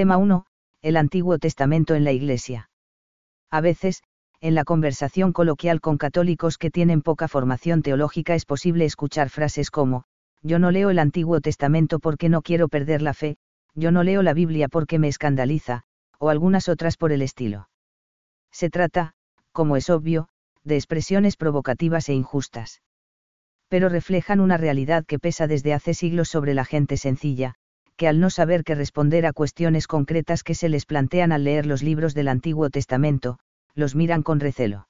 Tema 1. El Antiguo Testamento en la Iglesia. A veces, en la conversación coloquial con católicos que tienen poca formación teológica es posible escuchar frases como, yo no leo el Antiguo Testamento porque no quiero perder la fe, yo no leo la Biblia porque me escandaliza, o algunas otras por el estilo. Se trata, como es obvio, de expresiones provocativas e injustas. Pero reflejan una realidad que pesa desde hace siglos sobre la gente sencilla, que al no saber qué responder a cuestiones concretas que se les plantean al leer los libros del Antiguo Testamento, los miran con recelo.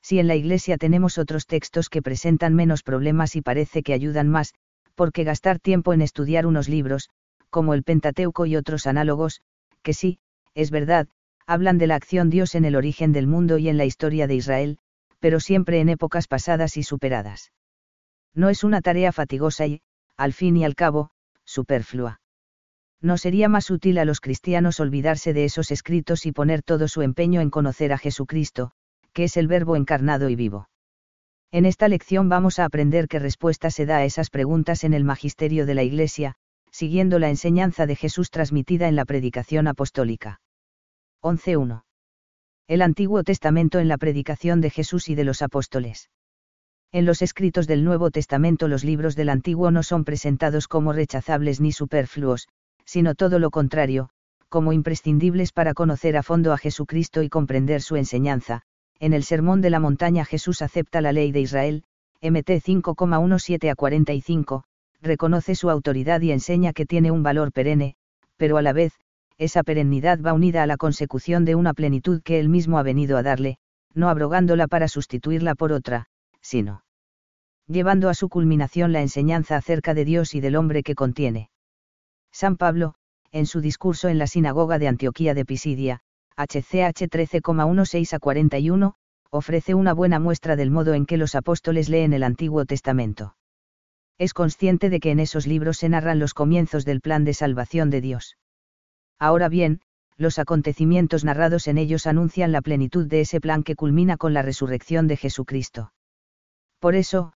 Si en la Iglesia tenemos otros textos que presentan menos problemas y parece que ayudan más, ¿por qué gastar tiempo en estudiar unos libros, como el Pentateuco y otros análogos, que sí, es verdad, hablan de la acción Dios en el origen del mundo y en la historia de Israel, pero siempre en épocas pasadas y superadas. No es una tarea fatigosa y, al fin y al cabo, superflua. ¿No sería más útil a los cristianos olvidarse de esos escritos y poner todo su empeño en conocer a Jesucristo, que es el Verbo encarnado y vivo? En esta lección vamos a aprender qué respuesta se da a esas preguntas en el magisterio de la Iglesia, siguiendo la enseñanza de Jesús transmitida en la predicación apostólica. 11.1. El Antiguo Testamento en la predicación de Jesús y de los apóstoles. En los escritos del Nuevo Testamento los libros del Antiguo no son presentados como rechazables ni superfluos, sino todo lo contrario, como imprescindibles para conocer a fondo a Jesucristo y comprender su enseñanza. En el Sermón de la Montaña Jesús acepta la ley de Israel, MT 5,17 a 45, reconoce su autoridad y enseña que tiene un valor perenne, pero a la vez, esa perennidad va unida a la consecución de una plenitud que él mismo ha venido a darle, no abrogándola para sustituirla por otra, sino llevando a su culminación la enseñanza acerca de Dios y del hombre que contiene. San Pablo, en su discurso en la sinagoga de Antioquía de Pisidia, HCH 13,16 a 41, ofrece una buena muestra del modo en que los apóstoles leen el Antiguo Testamento. Es consciente de que en esos libros se narran los comienzos del plan de salvación de Dios. Ahora bien, los acontecimientos narrados en ellos anuncian la plenitud de ese plan que culmina con la resurrección de Jesucristo. Por eso,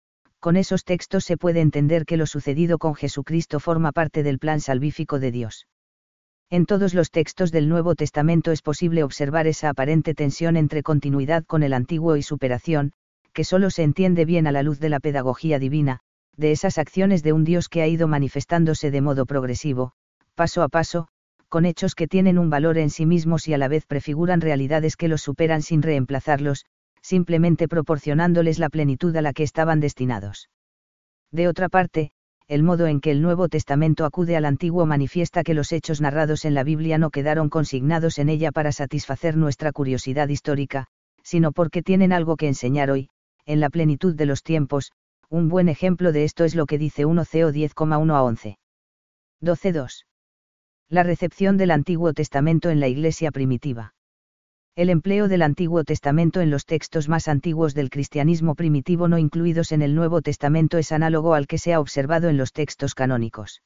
con esos textos se puede entender que lo sucedido con Jesucristo forma parte del plan salvífico de Dios. En todos los textos del Nuevo Testamento es posible observar esa aparente tensión entre continuidad con el antiguo y superación, que solo se entiende bien a la luz de la pedagogía divina, de esas acciones de un Dios que ha ido manifestándose de modo progresivo, paso a paso, con hechos que tienen un valor en sí mismos y a la vez prefiguran realidades que los superan sin reemplazarlos, simplemente proporcionándoles la plenitud a la que estaban destinados. De otra parte, el modo en que el Nuevo Testamento acude al Antiguo manifiesta que los hechos narrados en la Biblia no quedaron consignados en ella para satisfacer nuestra curiosidad histórica, sino porque tienen algo que enseñar hoy, en la plenitud de los tiempos, un buen ejemplo de esto es lo que dice 1 CO 10,1 a 11. 12.2. La recepción del Antiguo Testamento en la Iglesia primitiva. El empleo del Antiguo Testamento en los textos más antiguos del cristianismo primitivo no incluidos en el Nuevo Testamento es análogo al que se ha observado en los textos canónicos.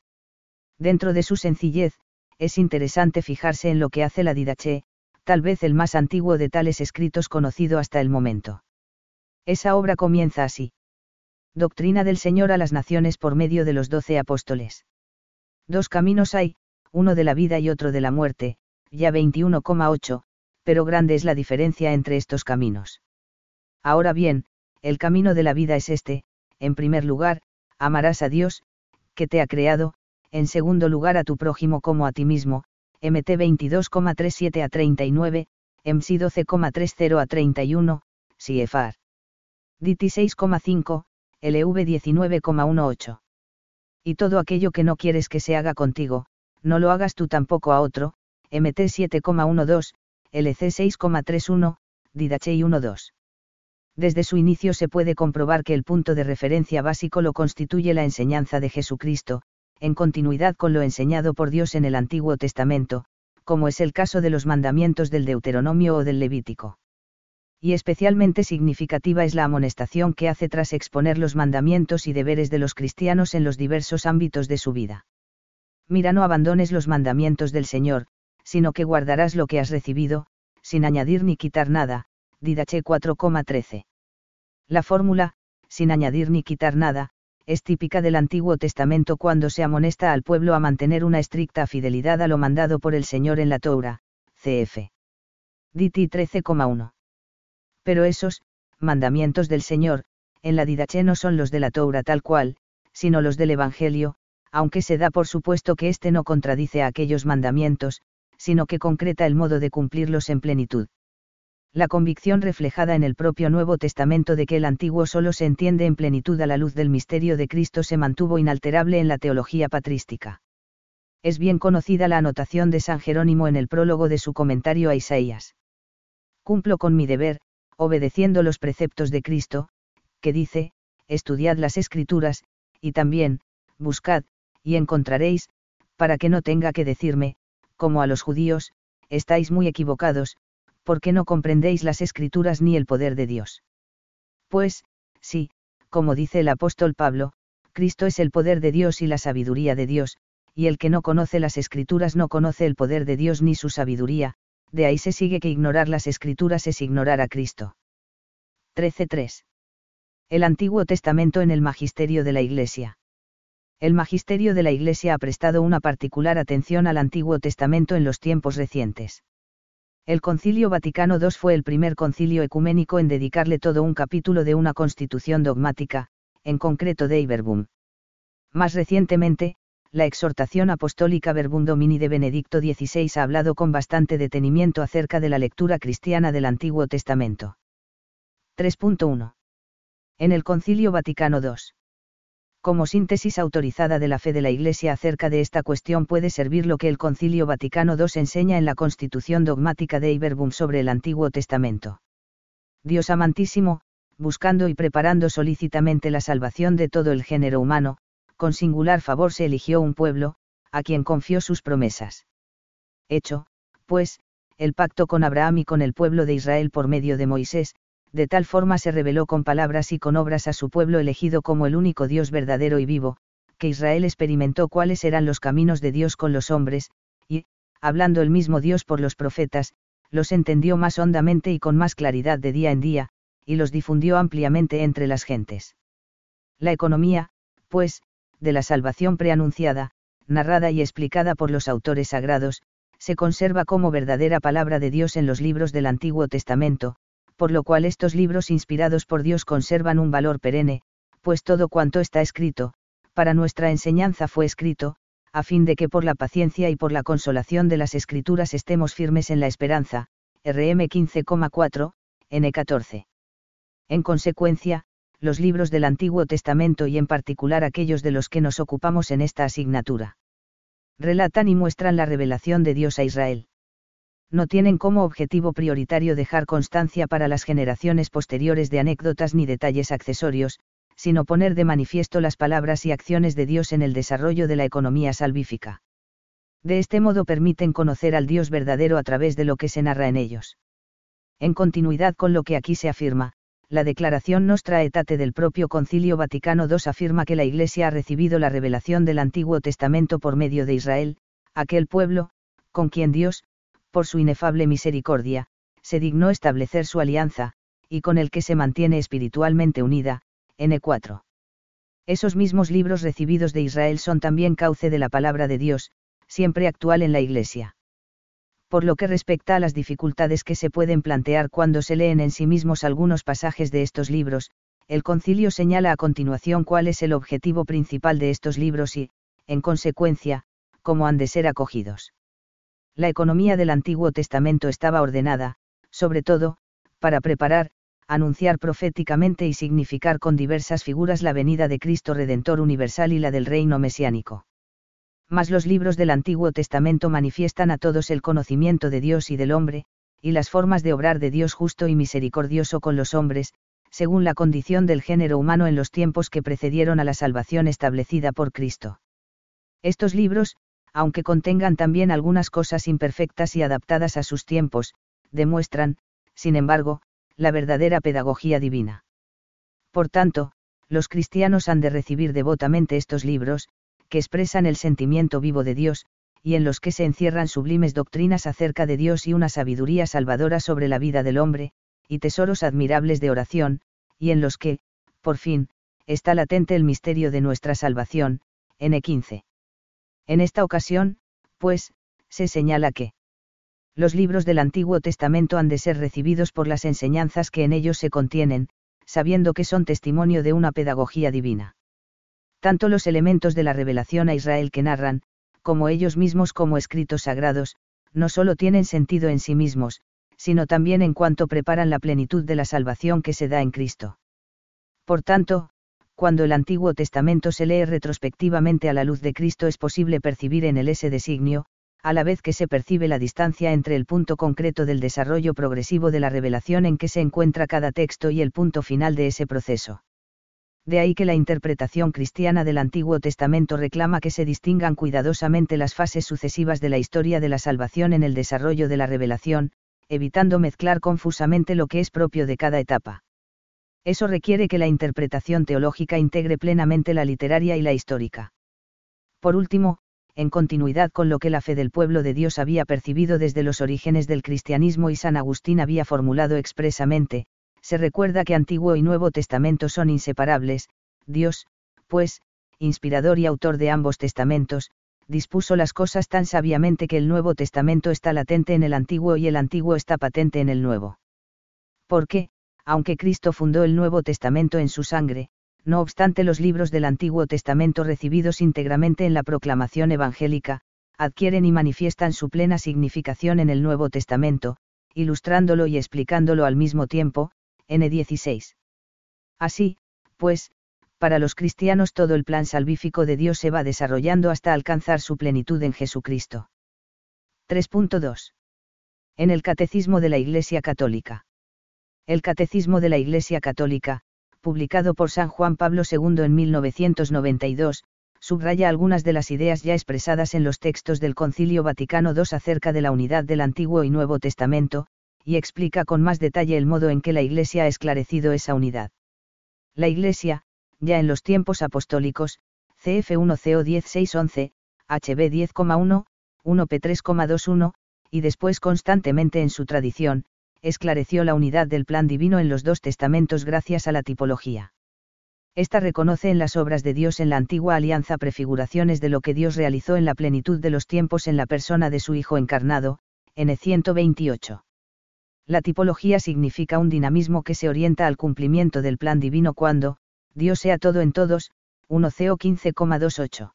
Dentro de su sencillez, es interesante fijarse en lo que hace la Didache, tal vez el más antiguo de tales escritos conocido hasta el momento. Esa obra comienza así. Doctrina del Señor a las naciones por medio de los doce apóstoles. Dos caminos hay, uno de la vida y otro de la muerte, ya 21,8, pero grande es la diferencia entre estos caminos. Ahora bien, el camino de la vida es este, en primer lugar, amarás a Dios, que te ha creado, en segundo lugar a tu prójimo como a ti mismo, MT 22,37 a 39, MC 12,30 a 31, CFR. DT 6,5, LV 19,18. Y todo aquello que no quieres que se haga contigo, no lo hagas tú tampoco a otro, MT 7,12, LC 6,31, Didachei 1.2. Desde su inicio se puede comprobar que el punto de referencia básico lo constituye la enseñanza de Jesucristo, en continuidad con lo enseñado por Dios en el Antiguo Testamento, como es el caso de los mandamientos del Deuteronomio o del Levítico. Y especialmente significativa es la amonestación que hace tras exponer los mandamientos y deberes de los cristianos en los diversos ámbitos de su vida. Mira, no abandones los mandamientos del Señor, sino que guardarás lo que has recibido, sin añadir ni quitar nada, Didache 4,13. La fórmula, sin añadir ni quitar nada, es típica del Antiguo Testamento cuando se amonesta al pueblo a mantener una estricta fidelidad a lo mandado por el Señor en la Torah, cf. DT 13,1. Pero esos, mandamientos del Señor, en la Didache no son los de la Torah tal cual, sino los del Evangelio, aunque se da por supuesto que éste no contradice a aquellos mandamientos, sino que concreta el modo de cumplirlos en plenitud la convicción reflejada en el propio Nuevo Testamento de que el Antiguo solo se entiende en plenitud a la luz del misterio de Cristo se mantuvo inalterable en la teología patrística. Es bien conocida la anotación de San Jerónimo en el prólogo de su comentario a Isaías. Cumplo con mi deber, obedeciendo los preceptos de Cristo, que dice, estudiad las escrituras, y también, buscad, y encontraréis, para que no tenga que decirme, como a los judíos, estáis muy equivocados, porque no comprendéis las escrituras ni el poder de Dios. Pues, sí, como dice el apóstol Pablo, Cristo es el poder de Dios y la sabiduría de Dios, y el que no conoce las escrituras no conoce el poder de Dios ni su sabiduría, de ahí se sigue que ignorar las escrituras es ignorar a Cristo. 13.3. El Antiguo Testamento en el Magisterio de la Iglesia. El Magisterio de la Iglesia ha prestado una particular atención al Antiguo Testamento en los tiempos recientes. El Concilio Vaticano II fue el primer concilio ecuménico en dedicarle todo un capítulo de una constitución dogmática, en concreto de Iberbum. Más recientemente, la exhortación apostólica Verbum Domini de Benedicto XVI ha hablado con bastante detenimiento acerca de la lectura cristiana del Antiguo Testamento. 3.1. En el Concilio Vaticano II como síntesis autorizada de la fe de la Iglesia acerca de esta cuestión puede servir lo que el Concilio Vaticano II enseña en la Constitución dogmática de Iberbum sobre el Antiguo Testamento. Dios amantísimo, buscando y preparando solícitamente la salvación de todo el género humano, con singular favor se eligió un pueblo, a quien confió sus promesas. Hecho, pues, el pacto con Abraham y con el pueblo de Israel por medio de Moisés, de tal forma se reveló con palabras y con obras a su pueblo elegido como el único Dios verdadero y vivo, que Israel experimentó cuáles eran los caminos de Dios con los hombres, y, hablando el mismo Dios por los profetas, los entendió más hondamente y con más claridad de día en día, y los difundió ampliamente entre las gentes. La economía, pues, de la salvación preanunciada, narrada y explicada por los autores sagrados, se conserva como verdadera palabra de Dios en los libros del Antiguo Testamento, por lo cual estos libros inspirados por Dios conservan un valor perenne, pues todo cuanto está escrito, para nuestra enseñanza fue escrito, a fin de que por la paciencia y por la consolación de las escrituras estemos firmes en la esperanza. RM 15,4, N 14. En consecuencia, los libros del Antiguo Testamento y en particular aquellos de los que nos ocupamos en esta asignatura. Relatan y muestran la revelación de Dios a Israel no tienen como objetivo prioritario dejar constancia para las generaciones posteriores de anécdotas ni detalles accesorios, sino poner de manifiesto las palabras y acciones de Dios en el desarrollo de la economía salvífica. De este modo permiten conocer al Dios verdadero a través de lo que se narra en ellos. En continuidad con lo que aquí se afirma, la declaración Nostra Aetate del propio Concilio Vaticano II afirma que la Iglesia ha recibido la revelación del Antiguo Testamento por medio de Israel, aquel pueblo, con quien Dios, por su inefable misericordia, se dignó establecer su alianza, y con el que se mantiene espiritualmente unida, N4. Esos mismos libros recibidos de Israel son también cauce de la palabra de Dios, siempre actual en la Iglesia. Por lo que respecta a las dificultades que se pueden plantear cuando se leen en sí mismos algunos pasajes de estos libros, el concilio señala a continuación cuál es el objetivo principal de estos libros y, en consecuencia, cómo han de ser acogidos la economía del Antiguo Testamento estaba ordenada, sobre todo, para preparar, anunciar proféticamente y significar con diversas figuras la venida de Cristo Redentor Universal y la del reino mesiánico. Mas los libros del Antiguo Testamento manifiestan a todos el conocimiento de Dios y del hombre, y las formas de obrar de Dios justo y misericordioso con los hombres, según la condición del género humano en los tiempos que precedieron a la salvación establecida por Cristo. Estos libros, aunque contengan también algunas cosas imperfectas y adaptadas a sus tiempos, demuestran, sin embargo, la verdadera pedagogía divina. Por tanto, los cristianos han de recibir devotamente estos libros, que expresan el sentimiento vivo de Dios, y en los que se encierran sublimes doctrinas acerca de Dios y una sabiduría salvadora sobre la vida del hombre, y tesoros admirables de oración, y en los que, por fin, está latente el misterio de nuestra salvación, N15. En esta ocasión, pues, se señala que los libros del Antiguo Testamento han de ser recibidos por las enseñanzas que en ellos se contienen, sabiendo que son testimonio de una pedagogía divina. Tanto los elementos de la revelación a Israel que narran, como ellos mismos como escritos sagrados, no solo tienen sentido en sí mismos, sino también en cuanto preparan la plenitud de la salvación que se da en Cristo. Por tanto, cuando el Antiguo Testamento se lee retrospectivamente a la luz de Cristo es posible percibir en él ese designio, a la vez que se percibe la distancia entre el punto concreto del desarrollo progresivo de la revelación en que se encuentra cada texto y el punto final de ese proceso. De ahí que la interpretación cristiana del Antiguo Testamento reclama que se distingan cuidadosamente las fases sucesivas de la historia de la salvación en el desarrollo de la revelación, evitando mezclar confusamente lo que es propio de cada etapa. Eso requiere que la interpretación teológica integre plenamente la literaria y la histórica. Por último, en continuidad con lo que la fe del pueblo de Dios había percibido desde los orígenes del cristianismo y San Agustín había formulado expresamente, se recuerda que Antiguo y Nuevo Testamento son inseparables, Dios, pues, inspirador y autor de ambos testamentos, dispuso las cosas tan sabiamente que el Nuevo Testamento está latente en el Antiguo y el Antiguo está patente en el Nuevo. Porque, aunque Cristo fundó el Nuevo Testamento en su sangre, no obstante los libros del Antiguo Testamento recibidos íntegramente en la proclamación evangélica, adquieren y manifiestan su plena significación en el Nuevo Testamento, ilustrándolo y explicándolo al mismo tiempo, N16. Así, pues, para los cristianos todo el plan salvífico de Dios se va desarrollando hasta alcanzar su plenitud en Jesucristo. 3.2. En el Catecismo de la Iglesia Católica. El Catecismo de la Iglesia Católica, publicado por San Juan Pablo II en 1992, subraya algunas de las ideas ya expresadas en los textos del Concilio Vaticano II acerca de la unidad del Antiguo y Nuevo Testamento, y explica con más detalle el modo en que la Iglesia ha esclarecido esa unidad. La Iglesia, ya en los tiempos apostólicos, CF1 CO 10611, HB 10,1, 1P 3,21, y después constantemente en su tradición, esclareció la unidad del plan divino en los dos testamentos gracias a la tipología. Esta reconoce en las obras de Dios en la antigua alianza prefiguraciones de lo que Dios realizó en la plenitud de los tiempos en la persona de su Hijo encarnado, N128. La tipología significa un dinamismo que se orienta al cumplimiento del plan divino cuando, Dios sea todo en todos, 1 CO 15,28.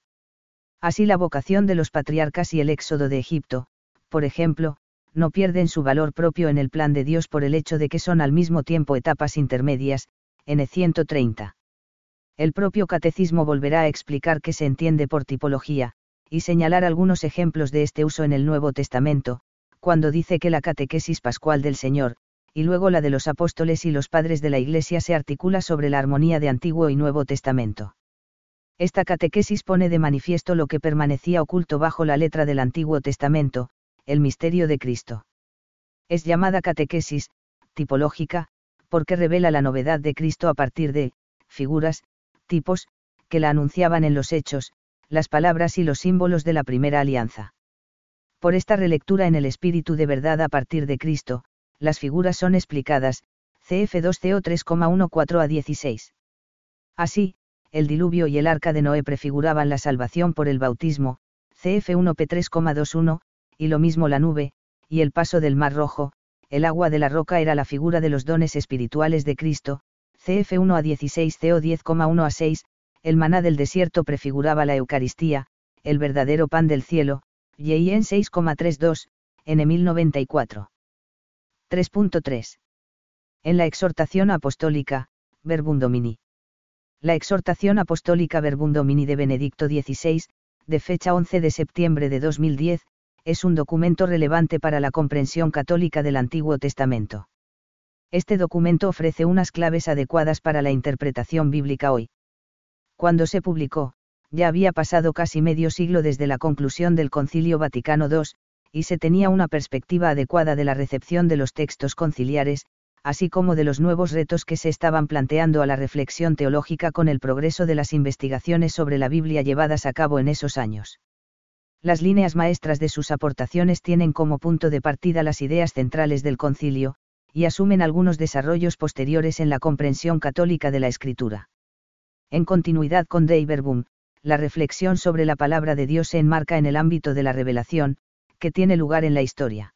Así la vocación de los patriarcas y el éxodo de Egipto, por ejemplo, no pierden su valor propio en el plan de Dios por el hecho de que son al mismo tiempo etapas intermedias, N 130. El propio catecismo volverá a explicar qué se entiende por tipología, y señalar algunos ejemplos de este uso en el Nuevo Testamento, cuando dice que la catequesis pascual del Señor, y luego la de los apóstoles y los padres de la Iglesia se articula sobre la armonía de Antiguo y Nuevo Testamento. Esta catequesis pone de manifiesto lo que permanecía oculto bajo la letra del Antiguo Testamento, el misterio de Cristo. Es llamada catequesis, tipológica, porque revela la novedad de Cristo a partir de, figuras, tipos, que la anunciaban en los hechos, las palabras y los símbolos de la primera alianza. Por esta relectura en el espíritu de verdad a partir de Cristo, las figuras son explicadas, CF2CO 3,14 a 16. Así, el diluvio y el arca de Noé prefiguraban la salvación por el bautismo, CF1P 3,21, y lo mismo la nube, y el paso del Mar Rojo, el agua de la roca era la figura de los dones espirituales de Cristo, CF 1 a 16 CO 10,1 a 6, el maná del desierto prefiguraba la Eucaristía, el verdadero pan del cielo, en 6,32, N 1094. 3.3. En la exhortación apostólica, Verbum Domini. La exhortación apostólica Verbum Domini de Benedicto XVI, de fecha 11 de septiembre de 2010, es un documento relevante para la comprensión católica del Antiguo Testamento. Este documento ofrece unas claves adecuadas para la interpretación bíblica hoy. Cuando se publicó, ya había pasado casi medio siglo desde la conclusión del Concilio Vaticano II, y se tenía una perspectiva adecuada de la recepción de los textos conciliares, así como de los nuevos retos que se estaban planteando a la reflexión teológica con el progreso de las investigaciones sobre la Biblia llevadas a cabo en esos años las líneas maestras de sus aportaciones tienen como punto de partida las ideas centrales del concilio, y asumen algunos desarrollos posteriores en la comprensión católica de la escritura. En continuidad con Dei Verbum, la reflexión sobre la palabra de Dios se enmarca en el ámbito de la revelación, que tiene lugar en la historia.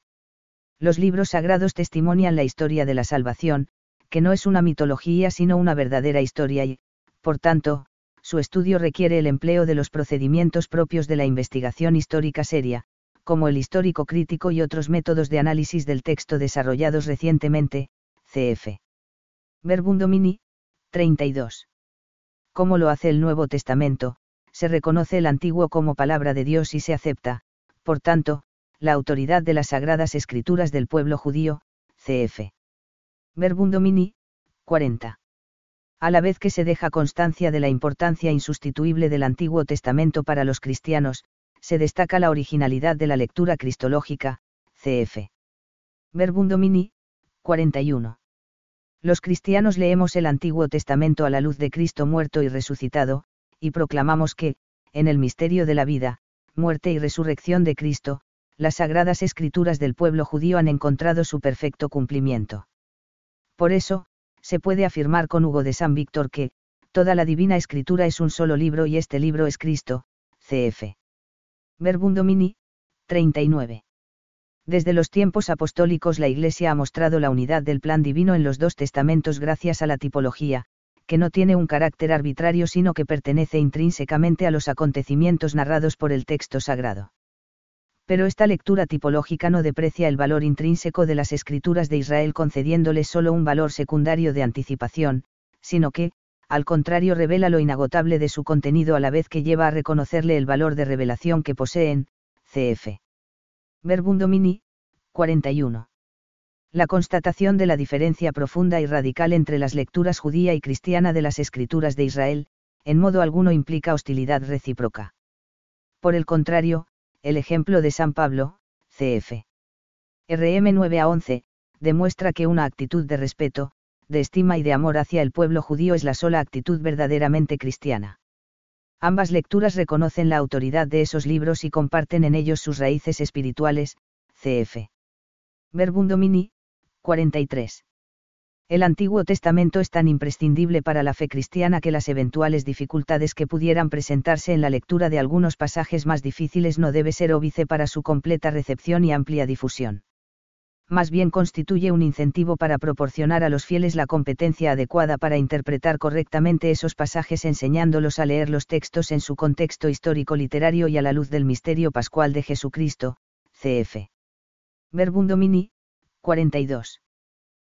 Los libros sagrados testimonian la historia de la salvación, que no es una mitología sino una verdadera historia y, por tanto, su estudio requiere el empleo de los procedimientos propios de la investigación histórica seria, como el histórico crítico y otros métodos de análisis del texto desarrollados recientemente, cf. Verbum Domini, 32. Como lo hace el Nuevo Testamento, se reconoce el Antiguo como palabra de Dios y se acepta, por tanto, la autoridad de las sagradas escrituras del pueblo judío, cf. Verbum Domini, 40. A la vez que se deja constancia de la importancia insustituible del Antiguo Testamento para los cristianos, se destaca la originalidad de la lectura cristológica, cf. Verbum Domini, 41. Los cristianos leemos el Antiguo Testamento a la luz de Cristo muerto y resucitado, y proclamamos que, en el misterio de la vida, muerte y resurrección de Cristo, las sagradas escrituras del pueblo judío han encontrado su perfecto cumplimiento. Por eso, se puede afirmar con Hugo de San Víctor que, toda la divina escritura es un solo libro y este libro es Cristo, cf. Verbum Domini, 39. Desde los tiempos apostólicos la Iglesia ha mostrado la unidad del plan divino en los dos testamentos gracias a la tipología, que no tiene un carácter arbitrario sino que pertenece intrínsecamente a los acontecimientos narrados por el texto sagrado pero esta lectura tipológica no deprecia el valor intrínseco de las escrituras de Israel concediéndoles solo un valor secundario de anticipación, sino que, al contrario, revela lo inagotable de su contenido a la vez que lleva a reconocerle el valor de revelación que poseen, cf. Verbum Domini, 41. La constatación de la diferencia profunda y radical entre las lecturas judía y cristiana de las escrituras de Israel, en modo alguno implica hostilidad recíproca. Por el contrario, el ejemplo de San Pablo, cf. RM 9 a 11, demuestra que una actitud de respeto, de estima y de amor hacia el pueblo judío es la sola actitud verdaderamente cristiana. Ambas lecturas reconocen la autoridad de esos libros y comparten en ellos sus raíces espirituales, cf. Verbum Domini, 43. El Antiguo Testamento es tan imprescindible para la fe cristiana que las eventuales dificultades que pudieran presentarse en la lectura de algunos pasajes más difíciles no debe ser óbice para su completa recepción y amplia difusión. Más bien constituye un incentivo para proporcionar a los fieles la competencia adecuada para interpretar correctamente esos pasajes enseñándolos a leer los textos en su contexto histórico-literario y a la luz del misterio pascual de Jesucristo, cf. Verbum Domini, 42.